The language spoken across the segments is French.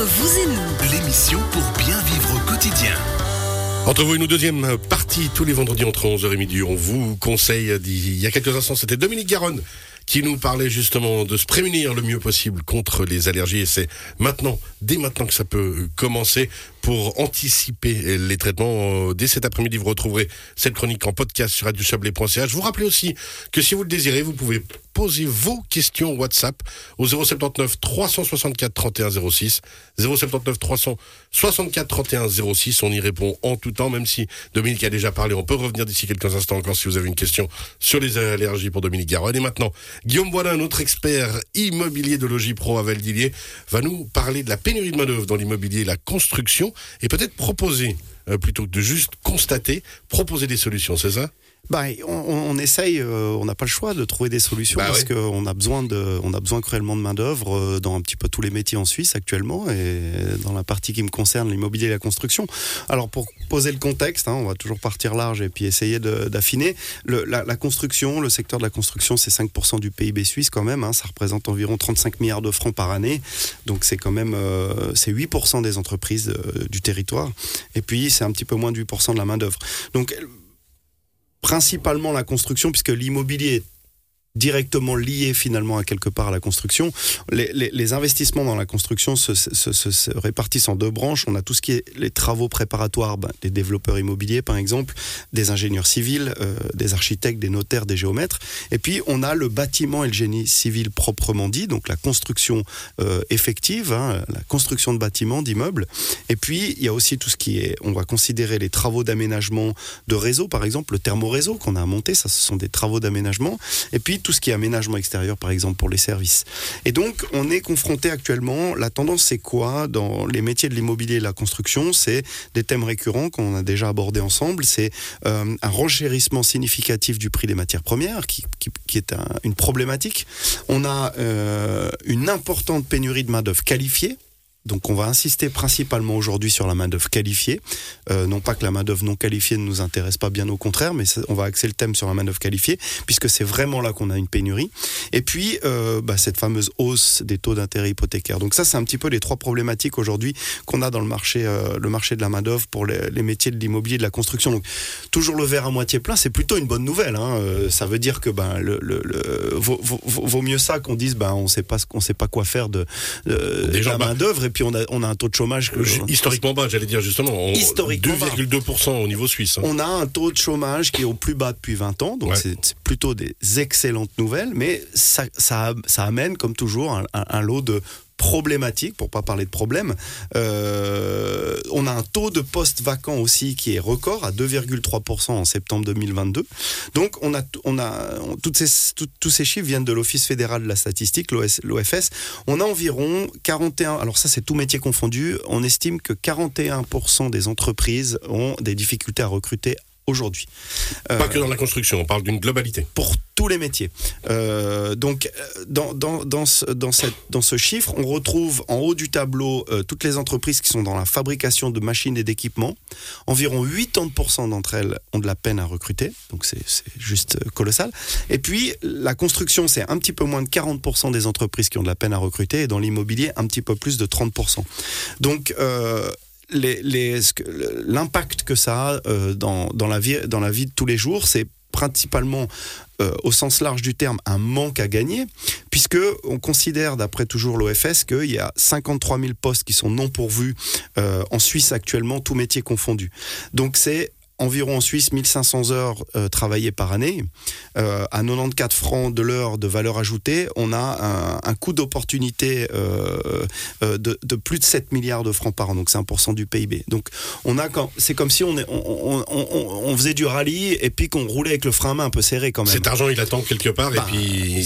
Vous et nous, L'émission pour bien vivre au quotidien. Entre vous et nous, deuxième partie, tous les vendredis entre 11h et midi. On vous conseille, il y a quelques instants, c'était Dominique Garonne qui nous parlait justement de se prémunir le mieux possible contre les allergies. Et c'est maintenant, dès maintenant que ça peut commencer pour anticiper les traitements. Euh, Dès cet après-midi, vous retrouverez cette chronique en podcast sur radiochablais.ch. Je vous rappelle aussi que si vous le désirez, vous pouvez poser vos questions WhatsApp au 079 364 31 06. 079 364 31 06. On y répond en tout temps, même si Dominique a déjà parlé. On peut revenir d'ici quelques instants encore si vous avez une question sur les allergies pour Dominique Garonne. Et maintenant, Guillaume Boilin, notre expert immobilier de Logipro à Valdillier, va nous parler de la pénurie de main-d'œuvre dans l'immobilier la construction et peut-être proposer, euh, plutôt que de juste constater, proposer des solutions, c'est ça? Bah, on, on essaye, euh, on n'a pas le choix de trouver des solutions Bah parce ouais. qu'on a besoin de, on a besoin cruellement de main d'œuvre dans un petit peu tous les métiers en Suisse actuellement et dans la partie qui me concerne, l'immobilier et la construction. Alors pour poser le contexte, hein, on va toujours partir large et puis essayer d'affiner. La, la construction, le secteur de la construction, c'est 5% du PIB suisse quand même. hein, ça représente environ 35 milliards de francs par année. Donc c'est quand même, euh, c'est 8% des entreprises euh, du territoire. Et puis c'est un petit peu moins de 8% de la main d'œuvre. Donc principalement la construction, puisque l'immobilier est directement lié finalement à quelque part à la construction. Les, investissements dans la construction se répartissent en deux branches. On a tout ce qui est les travaux préparatoires, ben, des développeurs immobiliers par exemple, des ingénieurs civils, euh, des architectes, des notaires, des géomètres. Et puis on a le bâtiment et le génie civil proprement dit, donc la construction euh, effective, hein, la construction de bâtiments, d'immeubles. Et puis il y a aussi tout ce qui est, on va considérer les travaux d'aménagement de réseau, par exemple le thermoréseau qu'on a monté, ça ce sont des travaux d'aménagement. Et puis tout ce qui est aménagement extérieur, par exemple pour les services. Et donc on est confronté actuellement, la tendance c'est quoi dans les métiers de l'immobilier et la construction? C'est des thèmes récurrents qu'on a déjà abordés ensemble. C'est euh, un renchérissement significatif du prix des matières premières, qui, qui- est un- une problématique. On a euh, une importante pénurie de main-d'œuvre qualifiée. Donc on va insister principalement aujourd'hui sur la main-d'œuvre qualifiée. Euh, non pas que la main-d'œuvre non qualifiée ne nous intéresse pas, bien au contraire, mais on va axer le thème sur la main-d'œuvre qualifiée, puisque c'est vraiment là qu'on a une pénurie. Et puis euh, bah, cette fameuse hausse des taux d'intérêt hypothécaires. Donc ça, c'est un petit peu les trois problématiques aujourd'hui qu'on a dans le marché, euh, le marché de la main-d'œuvre pour les, les métiers de l'immobilier et de la construction. Donc toujours le verre à moitié plein, c'est plutôt une bonne nouvelle. hein. Ça veut dire que ben le, le- le- vaut, vaut- vaut- vaut mieux ça qu'on dise ben on sait pas qu'on sait pas quoi faire de, de, la bah, main d'œuvre et puis on a on a un taux de chômage que, Ju- Historiquement bas, j'allais dire justement. on- Historiquement bas. 2,2% au niveau suisse. hein. on a un taux de chômage qui est au plus bas depuis 20 ans, donc Ouais. c'est c'est plutôt des excellentes nouvelles, mais ça, ça, ça amène, comme toujours, un, un- un lot de problématiques, pour pas parler de problèmes. Euh, on a un taux de postes vacants aussi qui est record à 2,3% en septembre 2022. Donc on a, on a toutes ces, tous ces chiffres viennent de l'Office fédéral de la statistique, l'OFS. On a environ 41, alors ça c'est tout métier confondu, on estime que 41% des entreprises ont des difficultés à recruter aujourd'hui. Euh, Pas que dans la construction, on parle d'une globalité. pour tous les métiers. Euh, donc, euh, dans, dans, dans, ce, dans, cette, dans ce chiffre, on retrouve en haut du tableau euh, toutes les entreprises qui sont dans la fabrication de machines et d'équipements. Environ 80% d'entre elles ont de la peine à recruter, donc c'est juste euh, colossal. Et puis, la construction, c'est un petit peu moins de 40% des entreprises qui ont de la peine à recruter, et dans l'immobilier, un petit peu plus de 30%. Donc, l'impact que ça a euh, dans, dans, la vie, dans la vie de tous les jours, c'est principalement euh, au sens large du terme un manque à gagner, puisque on considère, d'après toujours l'OFS, qu'il y a 53 000 postes qui sont non pourvus euh, en Suisse actuellement, tous métiers confondus. Donc c'est environ en Suisse 1500 heures euh, travaillées par année. Euh, à 94 francs de l'heure de valeur ajoutée, on a un, un coût d'opportunité euh, de, de plus de 7 milliards de francs par an, donc c'est 1% du PIB. Donc on a quand, c'est comme si on, est, on, on, on- on faisait du rallye et puis qu'on roulait avec le frein à main un peu serré quand même. Cet argent, il attend quelque part Bah, et puis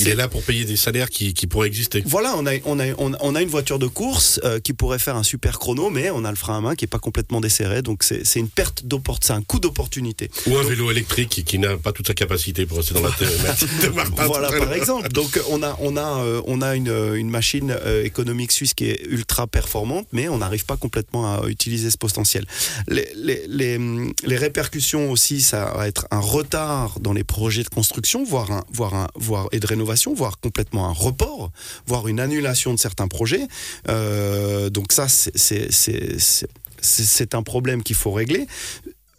il est là pour payer des salaires qui, qui pourraient exister. Voilà, on a, on, a, on a- une voiture de course qui pourrait faire un super chrono, mais on a le frein à main qui est pas complètement desserré, donc c'est c'est une perte d'opportunité, c'est un coût beaucoup d'opportunités. Ou un vélo électrique qui, n'a pas toute sa capacité pour rester dans la thématique de Martin. Voilà, par exemple. Donc on a, on a, euh, on a une, une machine euh, économique suisse qui est ultra performante, mais on n'arrive pas complètement à utiliser ce potentiel. Les, les, les, les, répercussions aussi, ça va être un retard dans les projets de construction, voire, un, voire, un, voire et de rénovation, voire complètement un report, voire une annulation de certains projets. Euh, donc ça, c'est un problème qu'il faut régler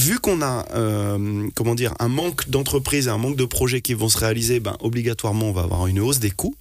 vu qu'on a euh, un manque d'entreprises, un manque de projets qui vont se réaliser, ben, obligatoirement on va avoir une hausse des coûts.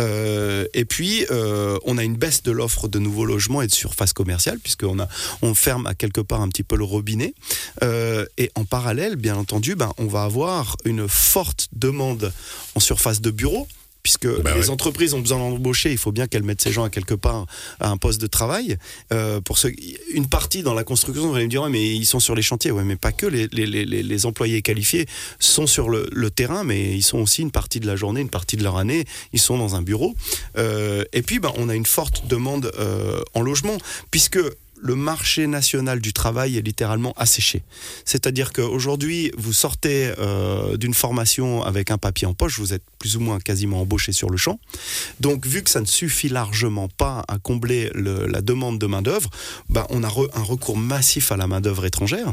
Euh, et puis euh, on a une baisse de l'offre de nouveaux logements et de surface commerciale puisqu'on a on ferme à quelque part un petit peu le robinet. et en parallèle, bien entendu, ben, on va avoir une forte demande en surface de bureaux puisque bah les entreprises ont besoin d'embaucher, il faut bien qu'elles mettent ces gens à quelque part à un poste de travail. Euh, pour ce, une partie dans la construction, vous allez me dire, ouais, mais ils sont sur les chantiers, ouais, mais pas que. Les, les, les, les employés qualifiés sont sur le, le, terrain, mais ils sont aussi une partie de la journée, une partie de leur année, ils sont dans un bureau. Euh, et puis, ben, on a une forte demande euh, en logement, puisque le marché national du travail est littéralement asséché. C'est-à-dire qu'aujourd'hui, vous sortez euh, d'une formation avec un papier en poche, vous êtes plus ou moins quasiment embauché sur le champ. Donc, vu que ça ne suffit largement pas à combler la demande de main-d'œuvre, ben, on a un recours massif à la main-d'œuvre étrangère.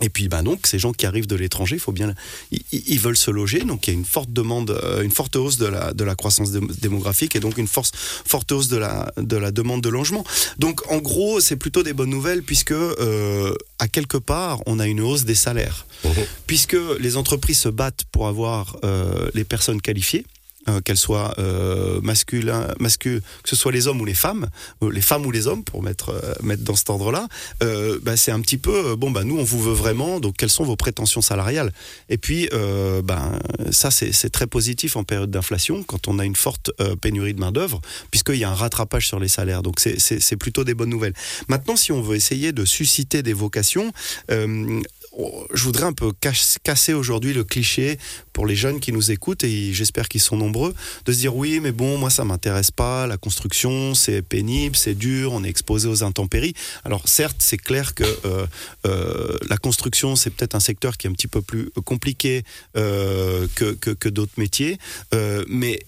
Et puis, ben donc, ces gens qui arrivent de l'étranger, il faut bien, ils, veulent se loger. Donc, il y a une forte demande, euh, une forte hausse de la, de la croissance démographique et donc une force, forte hausse de la, de la demande de logement. Donc, en gros, c'est plutôt des bonnes nouvelles puisque, euh, à quelque part, on a une hausse des salaires. Mmh. Puisque les entreprises se battent pour avoir euh, les personnes qualifiées. Euh, qu'elles soient euh, masculins, que ce soit les hommes ou les femmes, euh, les femmes ou les hommes, pour mettre, euh, mettre dans cet ordre-là, bah, c'est un petit peu, bon, bah, nous, on vous veut vraiment, donc quelles sont vos prétentions salariales? Et puis, ben, ça, c'est très positif en période d'inflation, quand on a une forte pénurie de main-d'œuvre, puisqu'il y a un rattrapage sur les salaires. Donc, c'est plutôt des bonnes nouvelles. Maintenant, si on veut essayer de susciter des vocations, je voudrais un peu casser aujourd'hui le cliché pour les jeunes qui nous écoutent, et j'espère qu'ils sont nombreux, de se dire oui, mais bon, moi ça m'intéresse pas, la construction c'est pénible, c'est dur, on est exposé aux intempéries. Alors certes, c'est clair que euh, euh, la construction c'est peut-être un secteur qui est un petit peu plus compliqué euh, que d'autres métiers, mais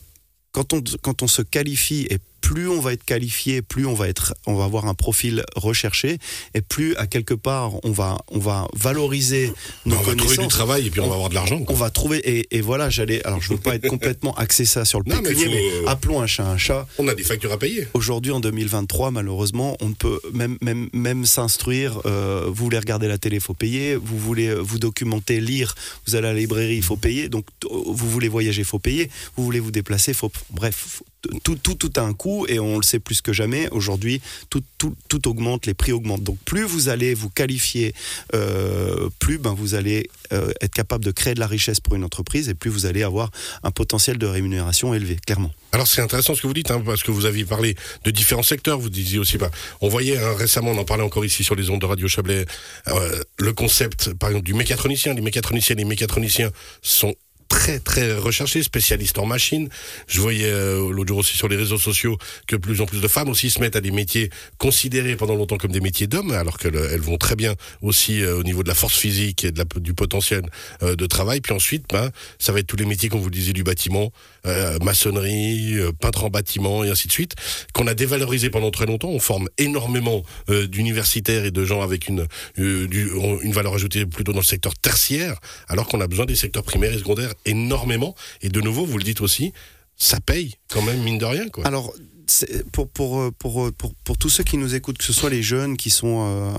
quand on, quand on se qualifie et plus on va être qualifié, plus on va être, on va avoir un profil recherché, et plus à quelque part on va, on va valoriser nos on va trouver du travail et puis on, va avoir de l'argent. On va trouver et, et voilà, j'allais. Alors je veux pas être complètement axé ça sur le pécunier, mais, mais, appelons un chat un chat. On a des factures à payer. Aujourd'hui en 2023, malheureusement, on ne peut même même même s'instruire. Euh, vous voulez regarder la télé, il faut payer. Vous voulez vous documenter, lire, vous allez à la librairie, il faut payer. Donc vous voulez voyager, il faut payer. Vous voulez vous déplacer, faut bref, tout, tout, a un coût et on le sait plus que jamais. Aujourd'hui, tout, augmente, les prix augmentent. Donc plus vous allez vous qualifier, euh, plus ben, vous allez euh, être capable de créer de la richesse pour une entreprise et plus vous allez avoir un potentiel de rémunération élevé, clairement. Alors c'est intéressant ce que vous dites, hein, parce que vous aviez parlé de différents secteurs. Vous disiez aussi, bah, on voyait hein, récemment, on en parlait encore ici sur les ondes de Radio Chablais, euh, le concept, par exemple, du mécatronicien. Les mécaniciens, les mécaniciens sont très très recherché, spécialiste en machine. Je voyais euh, l'autre jour aussi sur les réseaux sociaux que plus en plus de femmes aussi se mettent à des métiers considérés pendant longtemps comme des métiers d'hommes, alors qu'elles vont très bien aussi euh, au niveau de la force physique et de la, du potentiel euh, de travail. Puis ensuite, ben, ça va être tous les métiers, comme vous disiez, du bâtiment, maçonnerie, peintre en bâtiment et ainsi de suite, qu'on a dévalorisé pendant très longtemps. On forme énormément d'universitaires et de gens avec une, une valeur ajoutée plutôt dans le secteur tertiaire, alors qu'on a besoin des secteurs primaires et secondaires énormément. Et de nouveau, vous le dites aussi, ça paye quand même, mine de rien. Quoi. Alors, pour, pour, pour, pour, pour tous ceux qui nous écoutent, que ce soit les jeunes qui sont euh,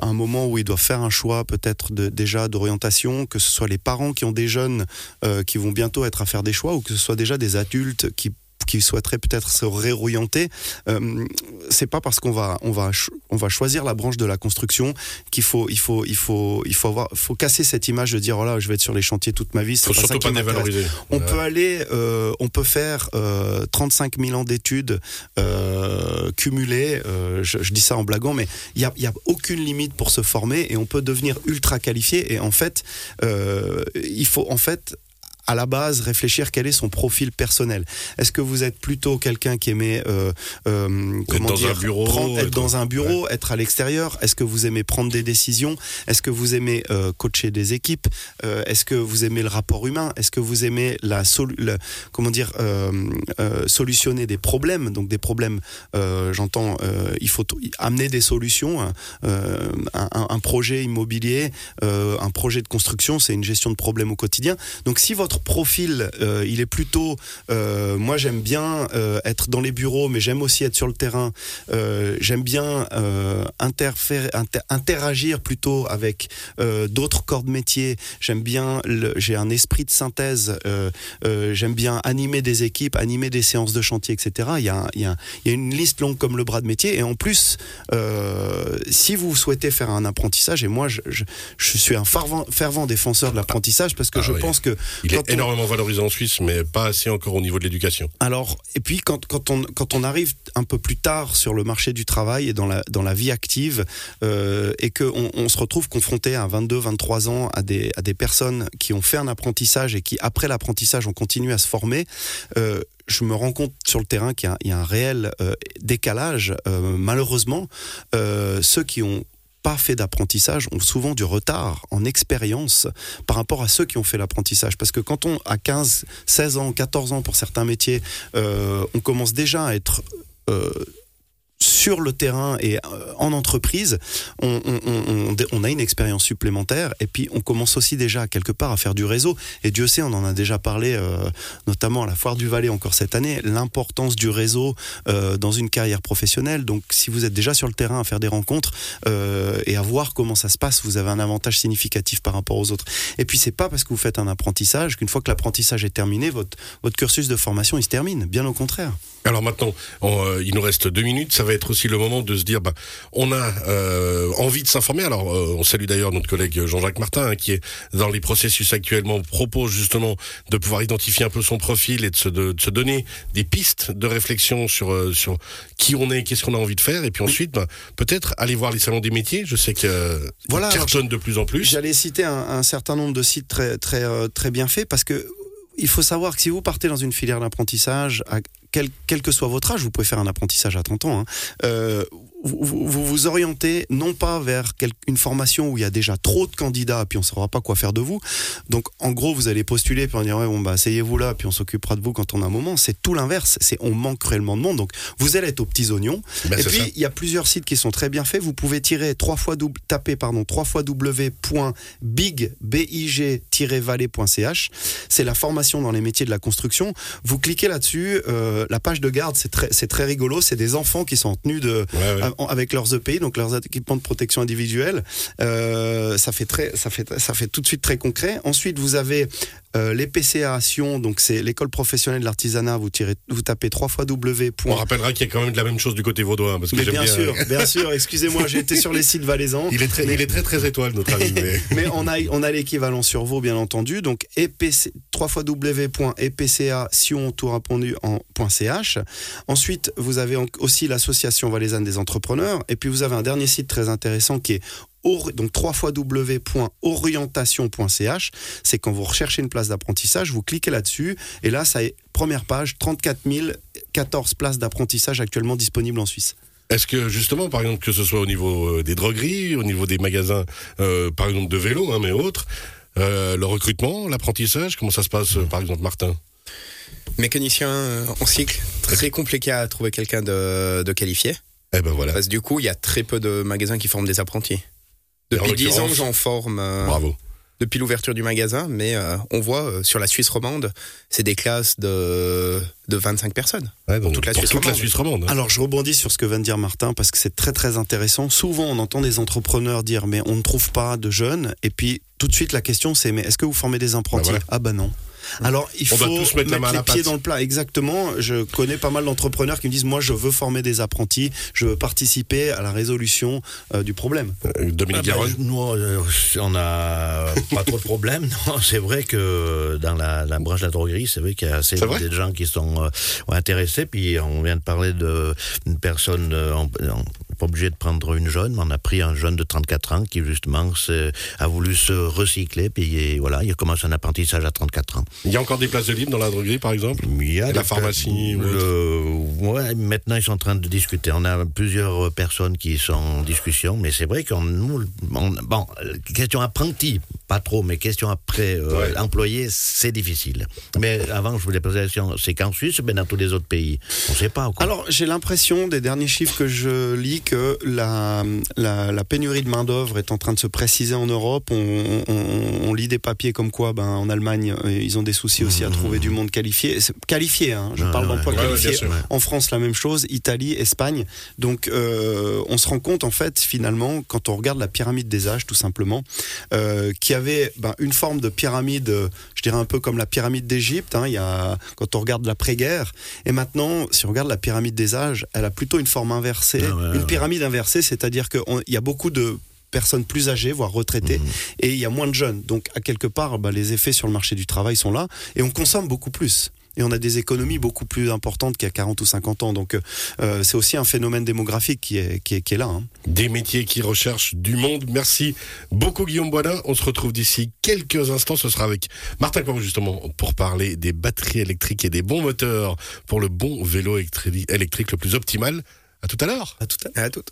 à un moment où ils doivent faire un choix peut-être déjà d'orientation, que ce soit les parents qui ont des jeunes euh, qui vont bientôt être à faire des choix, ou que ce soit déjà des adultes qui qui souhaiteraient peut-être se réorienter, euh, c'est pas parce qu'on va on va on va choisir la branche de la construction qu'il faut il faut il faut il faut avoir faut casser cette image de dire oh là je vais être sur les chantiers toute ma vie. Faut pas surtout pas dévaloriser. On peut aller euh, on peut faire euh, 35 000 ans d'études euh, cumulées. Euh, je, je, dis ça en blaguant, mais il y a, y a aucune limite pour se former et on peut devenir ultra qualifié et en fait il faut en fait à la base réfléchir quel est son profil personnel. Est-ce que vous êtes plutôt quelqu'un qui aimait euh, euh, comment dans dire un bureau, prendre- être être- dans un bureau, être à l'extérieur? Est-ce que vous aimez prendre des décisions? Est-ce que vous aimez euh, coacher des équipes? Euh, Est-ce que vous aimez le rapport humain? Est-ce que vous aimez la, le- comment dire euh, euh, solutionner des problèmes? Donc des problèmes, euh, j'entends, euh, il faut amener des solutions. hein. Euh, un, un- projet immobilier, euh, un projet de construction, c'est une gestion de problèmes au quotidien. Donc si votre profil, euh, il est plutôt, euh, moi j'aime bien euh, être dans les bureaux, mais j'aime aussi être sur le terrain. J'aime bien inter- interagir plutôt avec d'autres corps de métier. J'aime bien, j'ai un esprit de synthèse. j'aime bien animer des équipes, animer des séances de chantier, etc. Il y a, il y a un- il y a une liste longue comme le bras de métier. Et en plus, si vous souhaitez faire un apprentissage, et moi je, je, je suis un fervent, fervent défenseur de l'apprentissage parce que Ah je oui. pense que Il on- énormément valorisé en Suisse, mais pas assez encore au niveau de l'éducation. alors, et puis quand, quand, on, quand on arrive un peu plus tard sur le marché du travail et dans la, dans la vie active, euh, et qu'on on se retrouve confronté à 22, 23 ans à des, à des personnes qui ont fait un apprentissage et qui, après l'apprentissage, ont continué à se former, euh, je me rends compte sur le terrain qu'il y a, il y a un réel euh, décalage. Euh, malheureusement, euh, ceux qui ont pas fait d'apprentissage ont souvent du retard en expérience par rapport à ceux qui ont fait l'apprentissage. Parce que quand on a 15, 16 ans, 14 ans pour certains métiers, euh, on commence déjà à être euh, sur le terrain et euh, en entreprise, on, a une expérience supplémentaire et puis on commence aussi déjà quelque part à faire du réseau. Et Dieu sait, on en a déjà parlé, euh, notamment à la Foire du Valais encore cette année, l'importance du réseau euh, dans une carrière professionnelle. Donc si vous êtes déjà sur le terrain à faire des rencontres et à voir comment ça se passe, vous avez un avantage significatif par rapport aux autres. Et puis c'est pas parce que vous faites un apprentissage qu'une fois que l'apprentissage est terminé, votre, votre cursus de formation il se termine. Bien au contraire. Alors maintenant, on, euh, il nous reste deux minutes. Ça va être aussi le moment de se dire, bah, on a euh, envie de s'informer. Alors, euh, on salue d'ailleurs notre collègue Jean-Jacques Martin, hein, qui est dans les processus actuellement, propose justement de pouvoir identifier un peu son profil et de se, de, de se donner des pistes de réflexion sur euh, sur qui on est, qu'est-ce qu'on a envie de faire, et puis ensuite, bah, peut-être aller voir les salons des métiers. Je sais que Voilà, cartonnent de plus en plus. J'allais citer un, un certain nombre de sites très, très, très bien faits parce que il faut savoir que si vous partez dans une filière d'apprentissage, quel, quel que soit votre âge, vous pouvez faire un apprentissage à 30 ans, hein, euh, vous, vous orientez non pas vers une formation où il y a déjà trop de candidats, puis on ne saura pas quoi faire de vous. Donc, en gros, vous allez postuler, puis on dire, ouais, bon, bah, asseyez-vous là, puis on s'occupera de vous quand on a un moment. C'est tout l'inverse. C'est, on manque cruellement de monde. Donc, vous allez être aux petits oignons. Ben, Et puis, il y a plusieurs sites qui sont très bien faits. Vous pouvez tirer trois fois double, taper pardon trois fois w.big big-valley.ch. C'est la formation dans les métiers de la construction. Vous cliquez là-dessus. euh, la page de garde, c'est très, c'est très rigolo. C'est des enfants qui sont en tenue de, Ouais, ouais. en- avec leurs EPI, donc leurs équipements de protection individuelle. Euh, ça fait très, ça fait, ça fait tout de suite très concret. Ensuite, vous avez euh, les donc c'est l'école professionnelle de l'artisanat. Vous tirez, vous tapez trois fois w. On rappellera qu'il y a quand même de la même chose du côté vaudois, parce que Mais bien bien. sûr, bien sûr. Excusez-moi, j'ai été sur les sites valaisans. Il est très, il est très très étoile notre ami. mais- Mais on a, on a l'équivalent sur Vaud, bien entendu. Donc, EPC, 3 www.epca, Sion, tout répondu en .ch. Ensuite, vous avez aussi l'association valaisanne des entrepreneurs. Et puis, vous avez un dernier site très intéressant qui est donc 3 www.orientation.ch. C'est quand vous recherchez une place d'apprentissage, vous cliquez là-dessus. Et là, ça est première page, 34 014 places d'apprentissage actuellement disponibles en Suisse. Est-ce que justement, par exemple, que ce soit au niveau euh, des drogueries, au niveau des magasins, euh, par exemple de vélo, hein, mais autres, euh, le recrutement, l'apprentissage, comment ça se passe, euh, par exemple, Martin? Mécanicien en cycle, très compliqué à trouver quelqu'un de, de qualifié. Eh ben voilà, Parce que du coup, il y a très peu de magasins qui forment des apprentis. Depuis 10 ans, j'en forme euh, bravo. depuis l'ouverture du magasin, mais euh, on voit euh, sur la Suisse romande, c'est des classes de, de 25 personnes. Ouais, toute la pour Suisse toute la romande. Suisse romande. hein. Alors je rebondis sur ce que vient de dire Martin parce que c'est très très intéressant. Souvent on entend des entrepreneurs dire mais on ne trouve pas de jeunes et puis tout de suite la question c'est mais est-ce que vous formez des apprentis? Bah voilà. Ah bah non. Alors il On faut mettre la main à les pieds dans le plat exactement. Je connais pas mal d'entrepreneurs qui me disent moi je veux former des apprentis, je veux participer à la résolution euh, du problème. Euh, Dominique Ah ben, nous, euh, on n'a pas trop de problèmes. C'est vrai que dans la, la branche de la droguerie, c'est vrai qu'il y a assez des gens qui sont euh, intéressés. Puis on vient de parler de une personne euh, en- en- pas obligé de prendre une jeune, mais on a pris un jeune de 34 ans qui justement a voulu se recycler, puis voilà, il a commencé un apprentissage à 34 ans. Il y a encore des places de libre dans la droguerie, par exemple? Il y a La pharmacie ou le- ouais, maintenant ils sont en train de discuter. On a plusieurs personnes qui sont en discussion, mais c'est vrai qu'on nous, on- bon, euh, question apprenti, pas trop, mais question après euh, Ouais. employé, c'est difficile. Mais avant, je voulais poser la question, c'est qu'en Suisse, mais dans tous les autres pays, on ne sait pas. Quoi. Alors, j'ai l'impression, des derniers chiffres que je lis, que la, la, la pénurie de main-d'œuvre est en train de se préciser en Europe. On, on- on lit des papiers comme quoi, ben, en Allemagne, euh, ils ont des soucis aussi à trouver du monde qualifié. Qualifié, hein, je Ouais, parle ouais. d'emploi Ouais, ouais, qualifié. sûr. En France, la même chose. Italie, Espagne. Donc, euh, on se rend compte, en fait, finalement, quand on regarde la pyramide des âges, tout simplement, euh, qui avait ben, une forme de pyramide, euh, je dirais un peu comme la pyramide d'Égypte, hein, il y a, quand on regarde l'après-guerre. Et maintenant, si on regarde la pyramide des âges, elle a plutôt une forme inversée. Ah ouais, une ouais. pyramide inversée, c'est-à-dire qu'il y a beaucoup de personnes plus âgées, voire retraitées, Mhm. et il y a moins de jeunes. Donc, à quelque part, bah, les effets sur le marché du travail sont là, et on consomme beaucoup plus. Et on a des économies beaucoup plus importantes qu'il y a 40 ou 50 ans. Donc, euh, c'est aussi un phénomène démographique qui est, qui est, qui est là. hein. Des métiers qui recherchent du monde. Merci beaucoup Guillaume Boisdin. On se retrouve d'ici quelques instants. Ce sera avec Martin Corot justement pour parler des batteries électriques et des bons moteurs pour le bon vélo électri- électrique le plus optimal. À tout à l'heure. À tout à À.